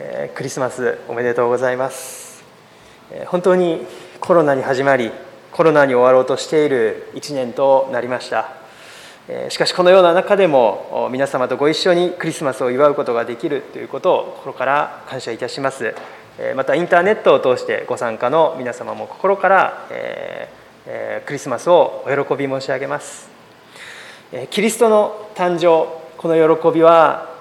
えクリスマスおめでとうございます、え本当にコロナに始まりコロナに終わろうとしている1年となりました、えしかしこのような中でも皆様とご一緒にクリスマスを祝うことができるということを心から感謝いたします。またインターネットを通してご参加の皆様も心から、えー、クリスマスをお喜び申し上げます。キリストの誕生この喜びは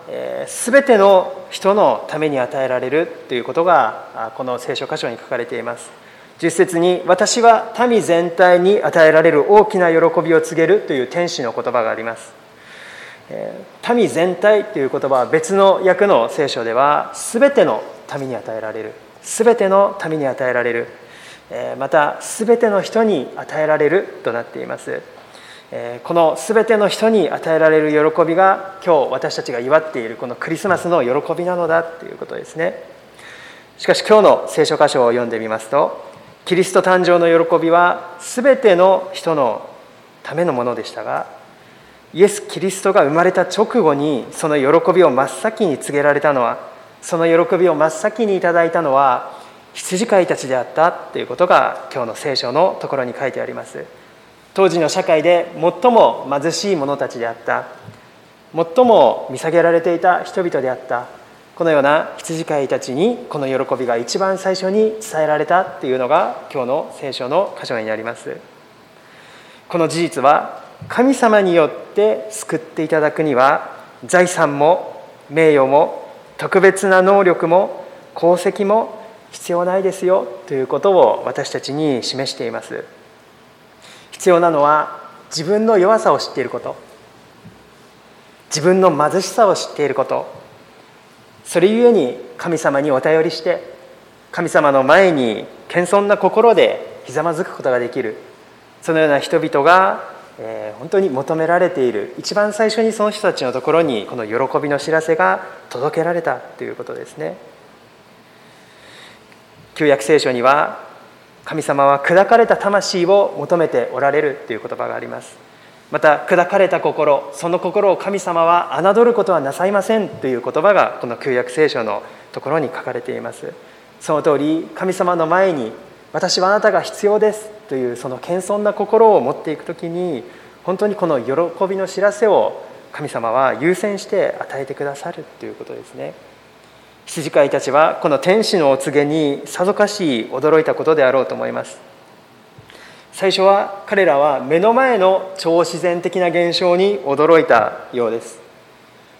すべての人のために与えられるということがこの聖書箇所に書かれています。10節に「私は民全体に与えられる大きな喜びを告げる」という天使の言葉があります。民全体という言葉は別の訳の聖書では全ての民に与えられる。全ての民に与えられる。また全ての人に与えられるとなっています。この全ての人に与えられる喜びが今日私たちが祝っているこのクリスマスの喜びなのだということですね。しかし今日の聖書箇所を読んでみますとキリスト誕生の喜びは全ての人のためのものでしたがイエス・キリストが生まれた直後にその喜びを真っ先に告げられたのはその喜びを真っ先にいただいたのは羊飼いたちであったということが今日の聖書のところに書いてあります。当時の社会で最も貧しい者たちであった。最も見下げられていた人々であった。このような羊飼いたちにこの喜びが一番最初に伝えられたっていうのが今日の聖書の箇所になります。この事実は神様によって救っていただくには財産も名誉も特別な能力も功績も必要ないですよということを私たちに示しています。必要なのは自分の弱さを知っていること。自分の貧しさを知っていること。それゆえに神様にお頼りして神様の前に謙遜な心でひざまずくことができる。そのような人々が、えー、本当に求められている一番最初にその人たちのところにこの喜びの知らせが届けられたということですね。旧約聖書には神様は砕かれた魂を求めておられるという言葉があります。また砕かれた心その心を神様は侮ることはなさいませんという言葉がこの旧約聖書のところに書かれています。その通り神様の前に私はあなたが必要ですというその謙遜な心を持っていく時に本当にこの喜びの知らせを神様は優先して与えてくださるということですね。羊飼いたちはこの天使のお告げにさぞかし驚いたことであろうと思います。最初は彼らは目の前の超自然的な現象に驚いたようです。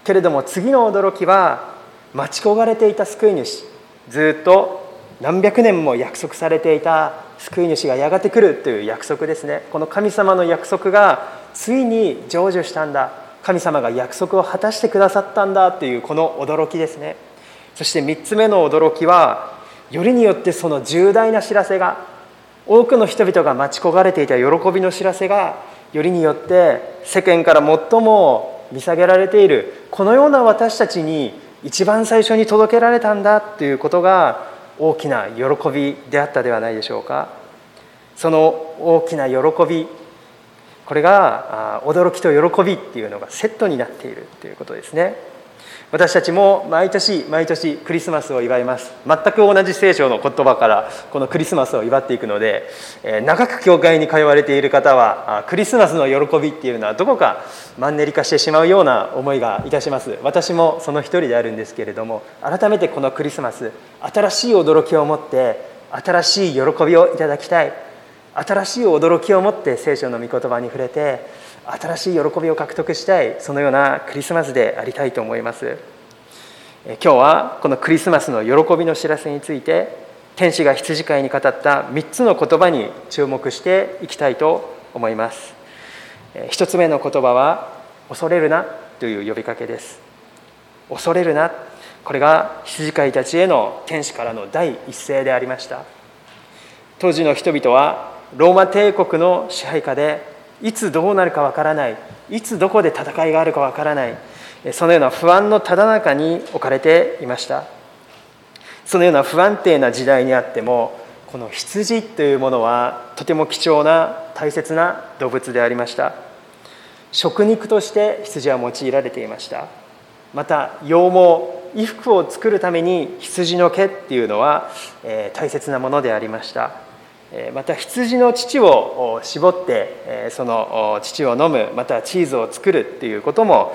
けれども次の驚きは待ち焦がれていた救い主。ずっと何百年も約束されていた救い主がやがて来るという約束ですね。この神様の約束がついに成就したんだ。神様が約束を果たしてくださったんだというこの驚きですね。そして3つ目の驚きはよりによってその重大な知らせが多くの人々が待ち焦がれていた喜びの知らせがよりによって世間から最も見下げられているこのような私たちに一番最初に届けられたんだということが大きな喜びであったではないでしょうか。その大きな喜びこれが驚きと喜びっていうのがセットになっているということですね。私たちも毎年毎年クリスマスを祝います。全く同じ聖書の言葉からこのクリスマスを祝っていくので、長く教会に通われている方はクリスマスの喜びっていうのはどこかマンネリ化してしまうような思いがいたします。私もその一人であるんですけれども改めてこのクリスマス新しい驚きを持って新しい喜びをいただきたい。新しい驚きを持って聖書の御言葉に触れて新しい喜びを獲得したいそのようなクリスマスでありたいと思います。今日はこのクリスマスの喜びの知らせについて天使が羊飼いに語った3つの言葉に注目していきたいと思います。1つ目の言葉は恐れるなという呼びかけです。恐れるなこれが羊飼いたちへの天使からの第一声でありました。当時の人々はローマ帝国の支配下でいつどうなるかわからない。いつどこで戦いがあるかわからない。そのような不安のただ中に置かれていました。そのような不安定な時代にあってもこの羊というものはとても貴重な大切な動物でありました。食肉として羊は用いられていました。また羊毛衣服を作るために羊の毛っていうのは、え大切なものでありました。また羊の乳を絞ってその乳を飲むまたチーズを作るっていうことも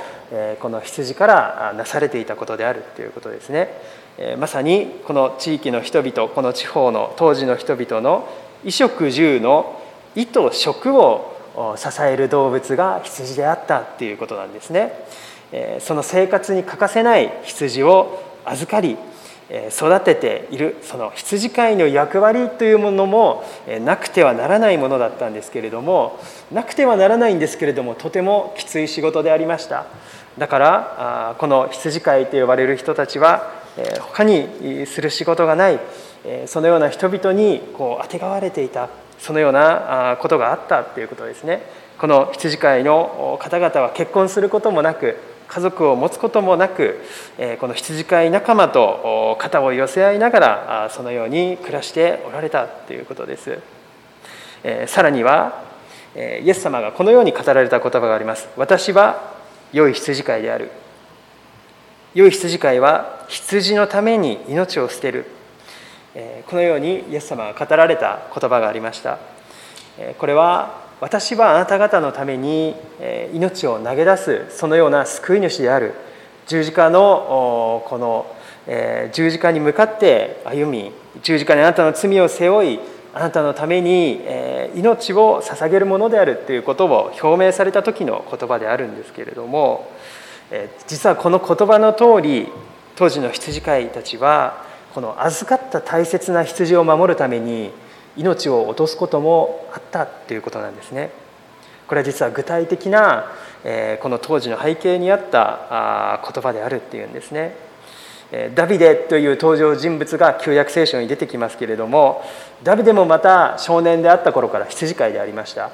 この羊からなされていたことであるということですね。まさにこの地域の人々この地方の当時の人々の衣食住の衣と食を支える動物が羊であったっていうことなんですね。その生活に欠かせない羊を預かり育てているその羊飼いの役割というものもなくてはならないものだったんですけれどもなくてはならないんですけれどもとてもきつい仕事でありました。だからこの羊飼いと呼ばれる人たちは他にする仕事がないそのような人々にこうあてがわれていたそのようなことがあったということですね。この羊飼いの方々は結婚することもなく家族を持つこともなくこの羊飼い仲間と肩を寄せ合いながらそのように暮らしておられたということです。さらにはイエス様がこのように語られた言葉があります。私は良い羊飼いである。良い羊飼いは羊のために命を捨てる。このようにイエス様が語られた言葉がありました。これは私はあなた方のために命を投げ出すそのような救い主である。十字架のこの十字架に向かって歩み十字架にあなたの罪を背負いあなたのために命を捧げるものであるということを表明された時の言葉であるんですけれども実はこの言葉の通り当時の羊飼いたちはこの預かった大切な羊を守るために命を落とすこともあったということなんですね。これは実は具体的なこの当時の背景にあった言葉であるっていうんですね。ダビデという登場人物が旧約聖書に出てきますけれどもダビデもまた少年であった頃から羊飼いでありました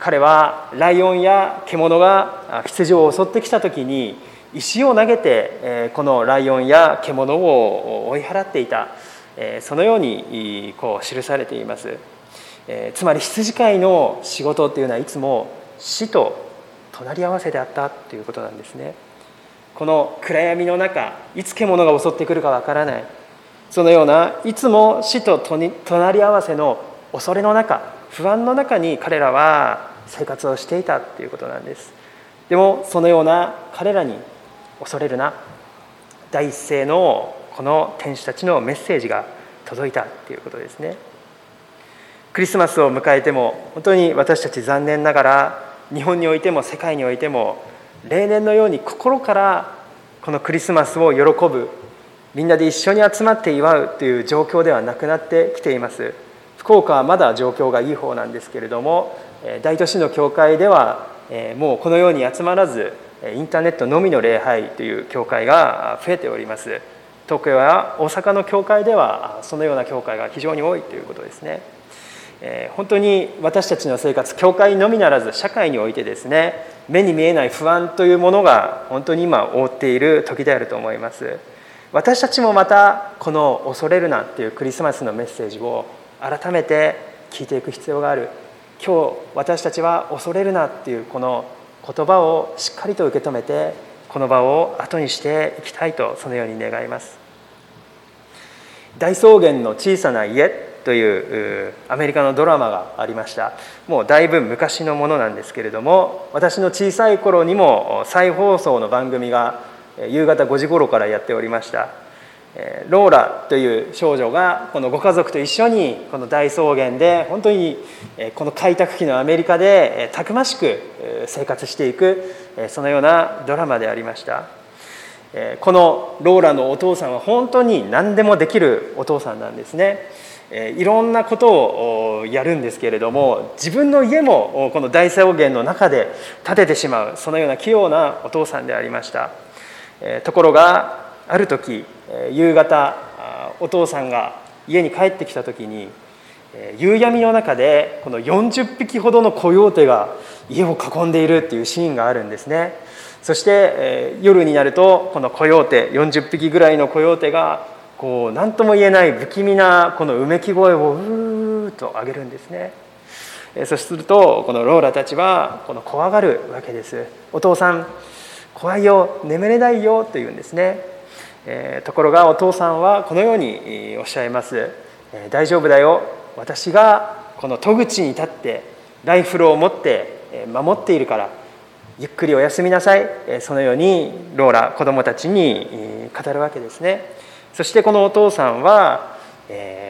彼はライオンや獣が羊を襲ってきた時に石を投げてこのライオンや獣を追い払っていたそのようにこう記されています。つまり羊飼いの仕事っていうのはいつも死と隣り合わせであったということなんですね。この暗闇の中いつ獣が襲ってくるかわからない。そのようないつも死と隣り合わせの恐れの中不安の中に彼らは生活をしていたということなんです。でもそのような彼らに恐れるな。第一声のこの天使たちのメッセージが届いたということですね。クリスマスを迎えても本当に私たち残念ながら日本においても世界においても例年のように心からこのクリスマスを喜ぶみんなで一緒に集まって祝うという状況ではなくなってきています。福岡はまだ状況がいい方なんですけれども大都市の教会ではもうこのように集まらずインターネットのみの礼拝という教会が増えております。東京や大阪の教会ではそのような教会が非常に多いということですね。本当に私たちの生活教会のみならず社会においてですね目に見えない不安というものが本当に今覆っている時であると思います。私たちもまたこの「恐れるな」っていうクリスマスのメッセージを改めて聞いていく必要がある。今日私たちは「恐れるな」っていうこの言葉をしっかりと受け止めてこの場を後にしていきたいとそのように願います。大草原の小さな家というアメリカのドラマがありました。もうだいぶ昔のものなんですけれども私の小さい頃にも再放送の番組が夕方5時頃からやっておりました。ローラという少女がこのご家族と一緒にこの大草原で本当にこの開拓期のアメリカでたくましく生活していくそのようなドラマでありました。このローラのお父さんは本当に何でもできるお父さんなんですね。いろんなことをやるんですけれども自分の家もこの大草原の中で建ててしまうそのような器用なお父さんでありました。ところがある時夕方お父さんが家に帰ってきた時に夕闇の中でこの40匹ほどのコヨーテが家を囲んでいるっていうシーンがあるんですね。そしてえ夜になるとこのコヨーテ40匹ぐらいのコヨーテがこう何とも言えない不気味なこのうめき声をうーっと上げるんですね。えそうするとこのローラたちはこの怖がるわけです。お父さん怖いよ眠れないよと言うんですね。えところがお父さんはこのようにおっしゃいます。え「大丈夫だよ。私がこの戸口に立ってライフルを持って守っているから。ゆっくりお休みなさい。そのようにローラ子供たちに語るわけですね。そしてこのお父さんは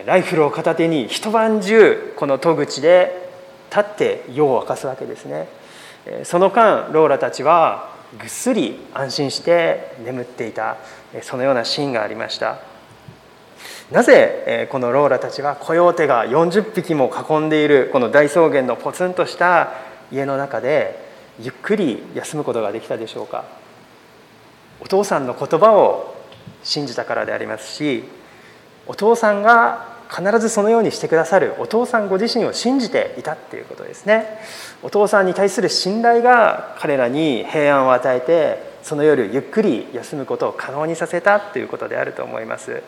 ライフルを片手に一晩中この戸口で立って夜を明かすわけですね。その間ローラたちはぐっすり安心して眠っていた。そのようなシーンがありました。なぜこのローラたちはコヨーテが40匹も囲んでいるこの大草原のポツンとした家の中でゆっくり休むことができたでしょうか？お父さんの言葉を信じたからでありますしお父さんが必ずそのようにしてくださるお父さんご自身を信じていたっていうことですね。お父さんに対する信頼が彼らに平安を与えてその夜ゆっくり休むことを可能にさせたということであると思います。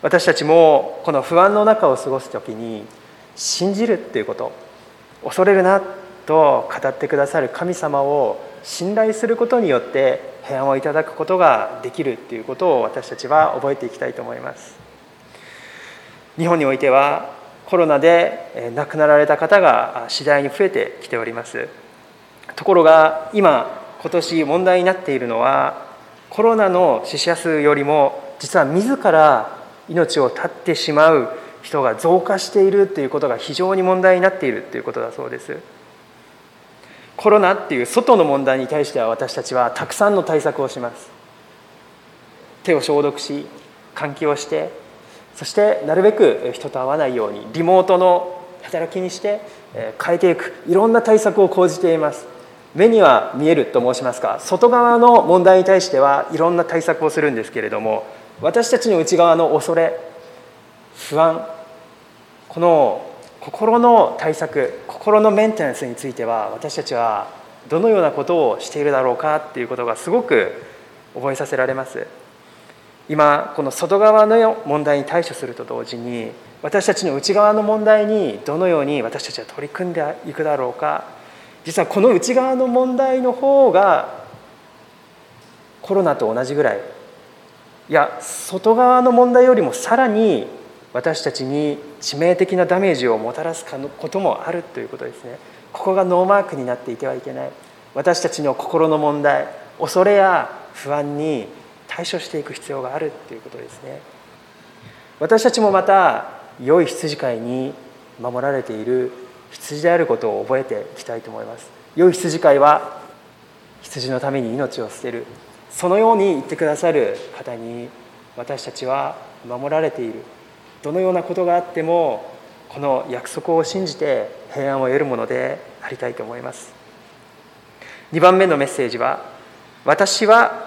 私たちもこの不安の中を過ごす時に信じるっていうこと恐れるなと語ってくださる神様を信頼することによって平安をいただくことができるっていうことを私たちは覚えていきたいと思います。日本においてはコロナで亡くなられた方が次第に増えてきております。ところが今今年問題になっているのはコロナの死者数よりも実は自ら命を絶ってしまう人が増加しているということが非常に問題になっているということだそうです。コロナっていう外の問題に対しては私たちはたくさんの対策をします。手を消毒し換気をしてそしてなるべく人と会わないようにリモートの働きにして変えていくいろんな対策を講じています。目には見えると申しますか外側の問題に対してはいろんな対策をするんですけれども私たちの内側の恐れ不安この心の対策心のメンテナンスについては私たちはどのようなことをしているだろうかっていうことがすごく覚えさせられます。今この外側の問題に対処すると同時に私たちの内側の問題にどのように私たちは取り組んでいくだろうか。実はこの内側の問題の方がコロナと同じぐらい。いや外側の問題よりもさらに私たちに致命的なダメージをもたらすこともあるということですね。ここがノーマークになっていてはいけない。私たちの心の問題恐れや不安に対処していく必要があるということですね。私たちもまた良い羊飼いに守られている羊であることを覚えていきたいと思います。良い羊飼いは羊のために命を捨てる。そのように言ってくださる方に私たちは守られている。どのようなことがあってもこの約束を信じて平安を得るものでありたいと思います。2番目のメッセージは「私は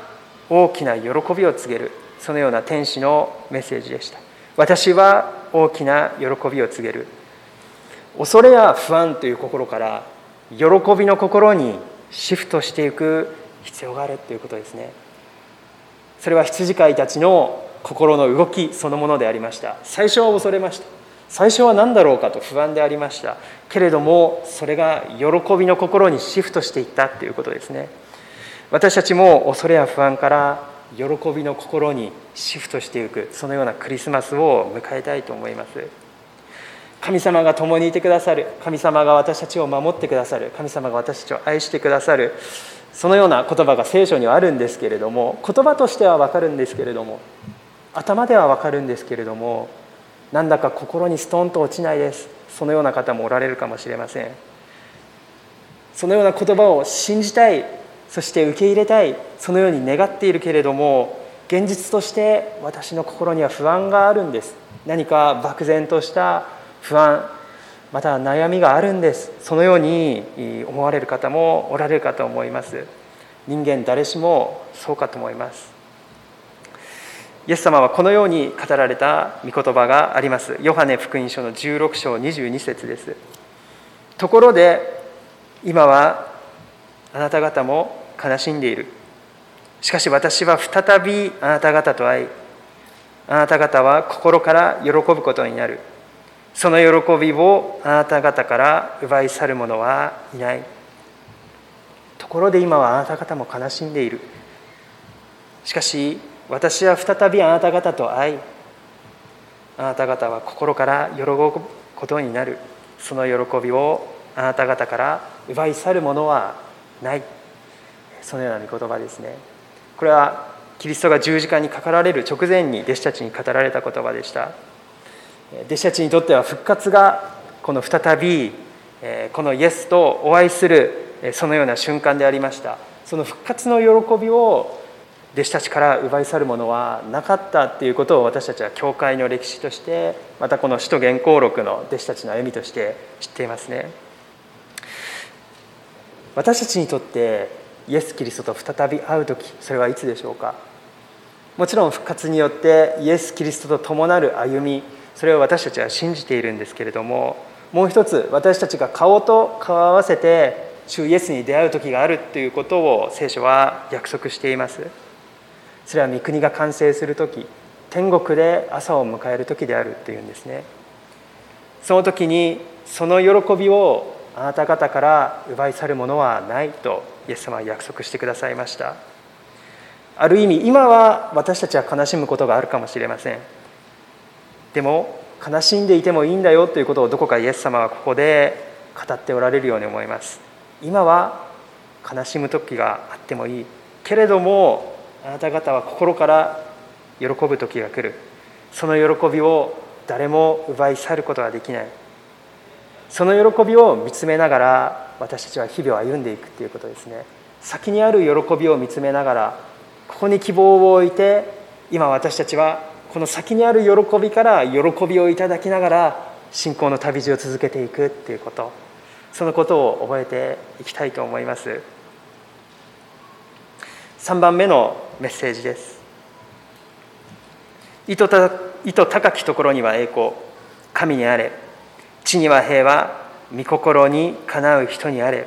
大きな喜びを告げる」そのような天使のメッセージでした。私は大きな喜びを告げる。恐れや不安という心から喜びの心にシフトしていく必要があるということですね。それは羊飼いたちの心の動きそのものでありました。最初は恐れました。最初は何だろうかと不安でありました。けれどもそれが喜びの心にシフトしていったということですね。私たちも恐れや不安から喜びの心にシフトしていくそのようなクリスマスを迎えたいと思います。神様が共にいてくださる。神様が私たちを守ってくださる。神様が私たちを愛してくださる。そのような言葉が聖書にはあるんですけれども言葉としては分かるんですけれども頭では分かるんですけれどもなんだか心にストンと落ちないです。そのような方もおられるかもしれません。そのような言葉を信じたい。そして受け入れたい。そのように願っているけれども現実として私の心には不安があるんです。何か漠然とした不安また悩みがあるんです。そのように思われる方もおられるかと思います。人間誰しもそうかと思います。イエス様はこのように語られた御言葉があります。ヨハネ福音書の16章22節です。ところで今はあなた方も悲しんでいる。しかし私は再びあなた方と会いあなた方は心から喜ぶことになる。その喜びをあなた方から奪い去る者はいない。ところで今はあなた方も悲しんでいる。しかし私は再びあなた方と会いあなた方は心から喜ぶことになる。その喜びをあなた方から奪い去るものはない。そのような御言葉ですね。これはキリストが十字架にかかられる直前に弟子たちに語られた言葉でした。弟子たちにとっては復活がこの再びこのイエスとお会いするそのような瞬間でありました。その復活の喜びを弟子たちから奪い去るものはなかったっていうことを私たちは教会の歴史としてまたこの使徒原稿録の弟子たちの歩みとして知っていますね。私たちにとってイエス・キリストと再び会う時それはいつでしょうか？もちろん復活によってイエス・キリストと伴る歩みそれを私たちは信じているんですけれどももう一つ私たちが顔と顔を合わせて主イエスに出会う時があるということを聖書は約束しています。それは御国が完成する時天国で朝を迎える時であるというんですね。その時にその喜びをあなた方から奪い去るものはないとイエス様は約束してくださいました。ある意味今は私たちは悲しむことがあるかもしれません。でも悲しんでいてもいいんだよということをどこかイエス様はここで語っておられるように思います。今は悲しむ時があってもいい。けれどもあなた方は心から喜ぶ時が来る。その喜びを誰も奪い去ることはできない。その喜びを見つめながら私たちは日々を歩んでいくということですね。先にある喜びを見つめながらここに希望を置いて今私たちはこの先にある喜びから喜びをいただきながら信仰の旅路を続けていくっていうこと。そのことを覚えていきたいと思います。3番目のメッセージです。意図高きところには栄光。神にあれ。地には平和。御心にかなう人にあれ。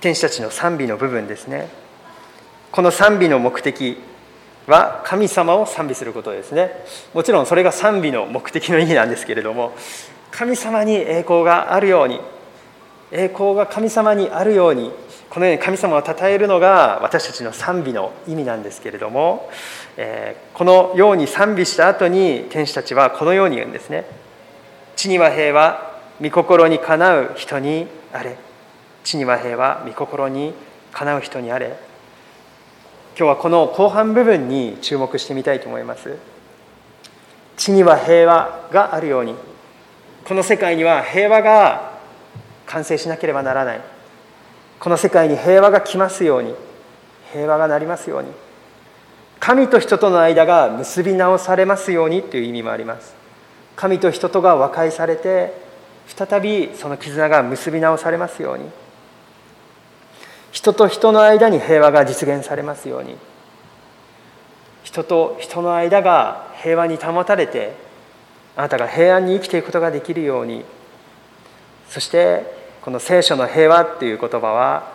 天使たちの賛美の部分ですね。この賛美の目的は神様を賛美することですね。もちろんそれが賛美の目的の意味なんですけれども神様に栄光があるように栄光が神様にあるようにこのように神様を称えるのが私たちの賛美の意味なんですけれども、え、このように賛美した後に天使たちはこのように言うんですね。地には平和御心にかなう人にあれ。地には平和御心にかなう人にあれ。今日はこの後半部分に注目してみたいと思います。地には平和があるように。この世界には平和が完成しなければならない。この世界に平和が来ますように平和がなりますように神と人との間が結び直されますようにという意味もあります。神と人とが和解されて再びその絆が結び直されますように。人と人の間に平和が実現されますように。人と人の間が平和に保たれてあなたが平安に生きていくことができるように。そしてこの聖書の平和っていう言葉は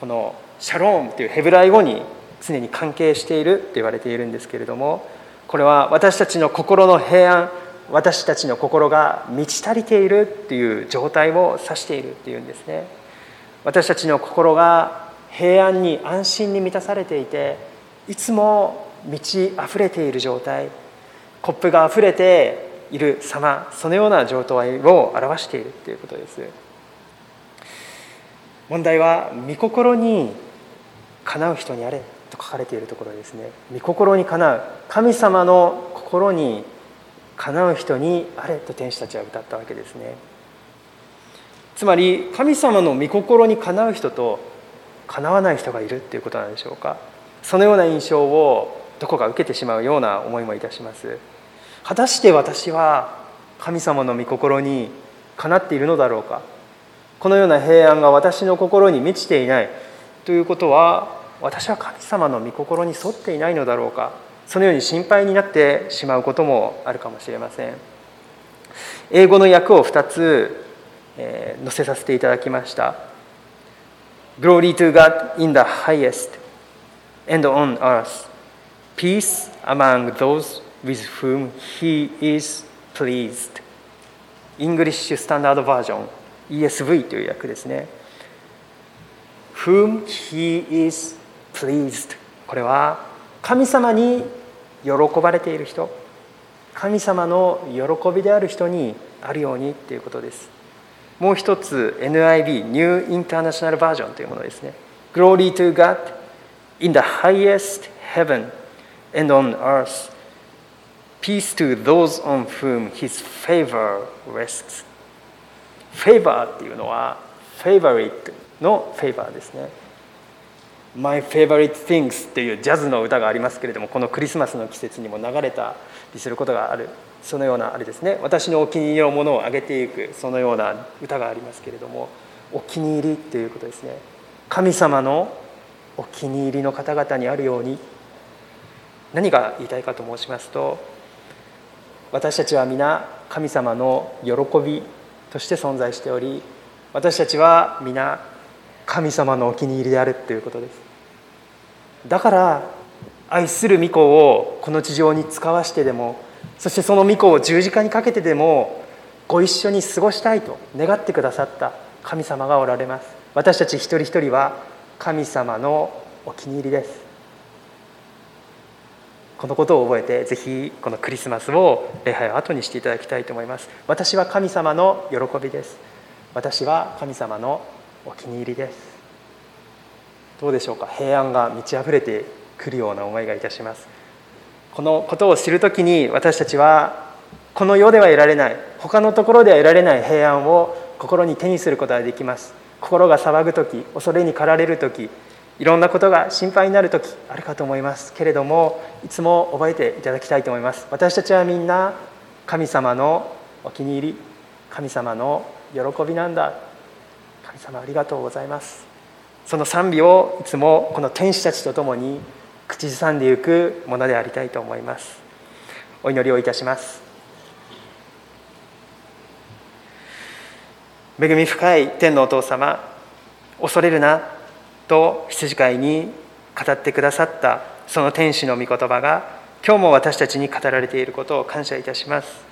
このシャローンというヘブライ語に常に関係しているって言われているんですけれどもこれは私たちの心の平安私たちの心が満ち足りているっていう状態を指しているっていうんですね。私たちの心が平安に安心に満たされていていつも満ち溢れている状態コップが溢れている様そのような状態を表しているということです。問題は御心にかなう人にあれと書かれているところですね。御心にかなう神様の心にかなう人にあれと天使たちは歌ったわけですね。つまり神様の御心にかなう人とかなわない人がいるっていうことなんでしょうか。そのような印象をどこか受けてしまうような思いもいたします。果たして私は神様の御心にかなっているのだろうか。このような平安が私の心に満ちていない。ということは私は神様の御心に沿っていないのだろうか。そのように心配になってしまうこともあるかもしれません。英語の訳を2つ、えー、載せさせていただきました。Glory to God in the highest and on earth. Peace among those with whom he is pleased. English Standard Version. ESV という訳ですね whom he is pleased これは神様に喜ばれている人神様の喜びである人にあるようにっていうことですもう一つ NIV ニューインターナショナルバージョンというものですね Glory to God in the highest heaven and on earth peace to those on whom his favor rests favor っていうのは favorite の favor ですね。My favorite things っていうジャズの歌がありますけれどもこのクリスマスの季節にも流れたりすることがあるそのようなあれですね。私のお気に入りのものをあげていくそのような歌がありますけれどもお気に入りっていうことですね。神様のお気に入りの方々にあるように何が言いたいかと申しますと私たちは皆神様の喜びとして存在しており私たちは皆神様のお気に入りであるということです。だから愛する御子をこの地上に使わしてでもそしてその御子を十字架にかけてでもご一緒に過ごしたいと願ってくださった神様がおられます。私たち一人一人は神様のお気に入りです。このことを覚えてぜひこのクリスマスを礼拝を後にしていただきたいと思います。私は神様の喜びです。私は神様のお気に入りです。どうでしょうか？平安が満ち溢れてくるような思いがいたします。このことを知るときに私たちはこの世では得られない他のところでは得られない平安を心に手にすることができます。心が騒ぐ時恐れに駆られる時いろんなことが心配になる時あるかと思いますけれどもいつも覚えていただきたいと思います。私たちはみんな神様のお気に入り神様の喜びなんだ。神様ありがとうございます。その賛美をいつもこの天使たちと共に口ずさんでいくものでありたいと思います。お祈りをいたします。恵み深い天のお父様恐れるな。と羊飼いに語ってくださったその天使の御言葉が今日も私たちに語られていることを感謝いたします。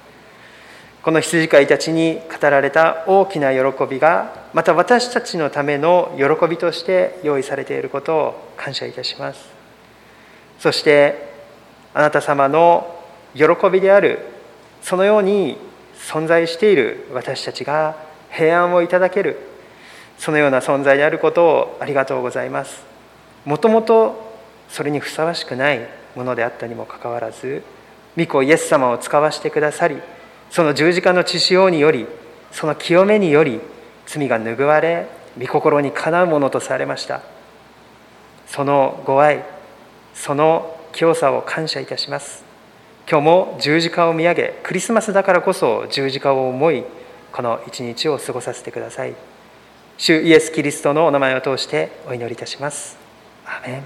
この羊飼いたちに語られた大きな喜びがまた私たちのための喜びとして用意されていることを感謝いたします。そしてあなた様の喜びであるそのように存在している私たちが平安をいただけるそのような存在であることをありがとうございます。もともとそれにふさわしくないものであったにもかかわらず御子イエス様を使わしてくださりその十字架の血潮によりその清めにより罪が拭われ御心にかなうものとされました。そのご愛その清さを感謝いたします。今日も十字架を見上げクリスマスだからこそ十字架を思いこの一日を過ごさせてください。主イエス・キリストのお名前を通してお祈りいたします。アメン。